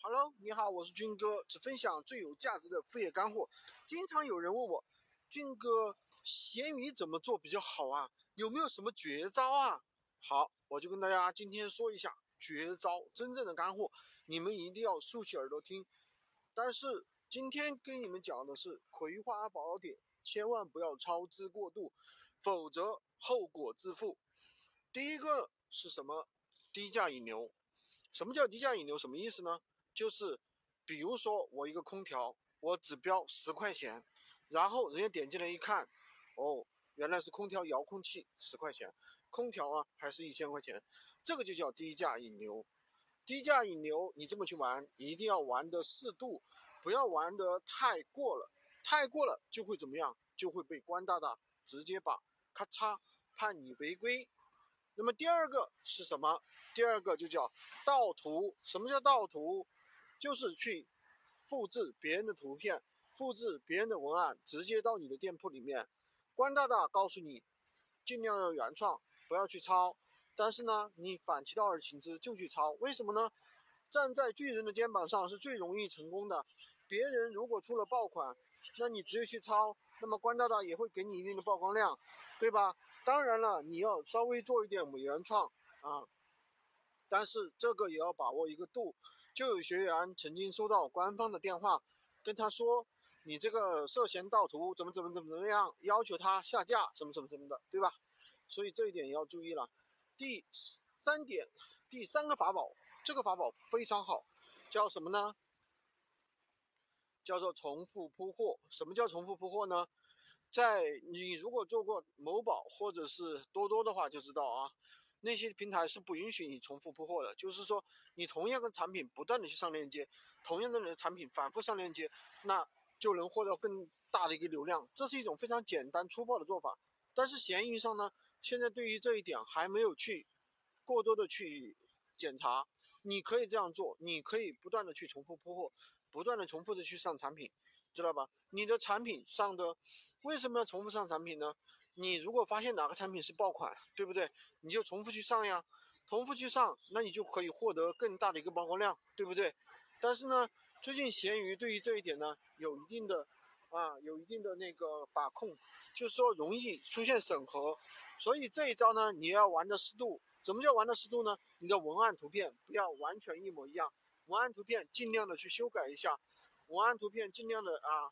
Hello，你好，我是军哥，只分享最有价值的副业干货。经常有人问我，军哥，闲鱼怎么做比较好啊？有没有什么绝招啊？好，我就跟大家今天说一下绝招，真正的干货，你们一定要竖起耳朵听。但是今天跟你们讲的是葵花宝典，千万不要操之过度，否则后果自负。第一个是什么？低价引流。什么叫低价引流？什么意思呢？就是，比如说我一个空调，我只标十块钱，然后人家点进来一看，哦，原来是空调遥控器十块钱，空调啊还是一千块钱，这个就叫低价引流。低价引流，你这么去玩，一定要玩的适度，不要玩的太过了，太过了就会怎么样？就会被官大大直接把咔嚓判你违规。那么第二个是什么？第二个就叫盗图。什么叫盗图？就是去复制别人的图片，复制别人的文案，直接到你的店铺里面。关大大告诉你，尽量要原创，不要去抄。但是呢，你反其道而行之，就去抄。为什么呢？站在巨人的肩膀上是最容易成功的。别人如果出了爆款，那你直接去抄，那么关大大也会给你一定的曝光量，对吧？当然了，你要稍微做一点伪原创啊，但是这个也要把握一个度。就有学员曾经收到官方的电话，跟他说你这个涉嫌盗图，怎么怎么怎么怎么样，要求他下架，什么什么什么的，对吧？所以这一点要注意了。第三点，第三个法宝，这个法宝非常好，叫什么呢？叫做重复铺货。什么叫重复铺货呢？在你如果做过某宝或者是多多的话，就知道啊。那些平台是不允许你重复铺货的，就是说你同样的产品不断的去上链接，同样的产品反复上链接，那就能获得更大的一个流量。这是一种非常简单粗暴的做法。但是闲鱼上呢，现在对于这一点还没有去过多的去检查。你可以这样做，你可以不断的去重复铺货，不断的重复的去上产品，知道吧？你的产品上的为什么要重复上产品呢？你如果发现哪个产品是爆款，对不对？你就重复去上呀，重复去上，那你就可以获得更大的一个曝光量，对不对？但是呢，最近闲鱼对于这一点呢，有一定的啊，有一定的那个把控，就是说容易出现审核，所以这一招呢，你要玩的适度。怎么叫玩的适度呢？你的文案图片不要完全一模一样，文案图片尽量的去修改一下，文案图片尽量的啊，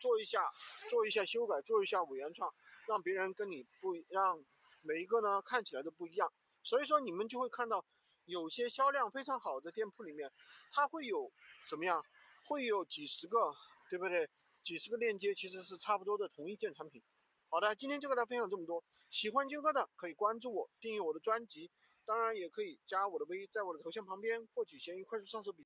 做一下，做一下修改，做一下伪原创。让别人跟你不让每一个呢看起来都不一样，所以说你们就会看到有些销量非常好的店铺里面，它会有怎么样？会有几十个，对不对？几十个链接其实是差不多的同一件产品。好的，今天就跟大家分享这么多。喜欢军哥的可以关注我，订阅我的专辑，当然也可以加我的微，在我的头像旁边获取闲鱼快速上手笔。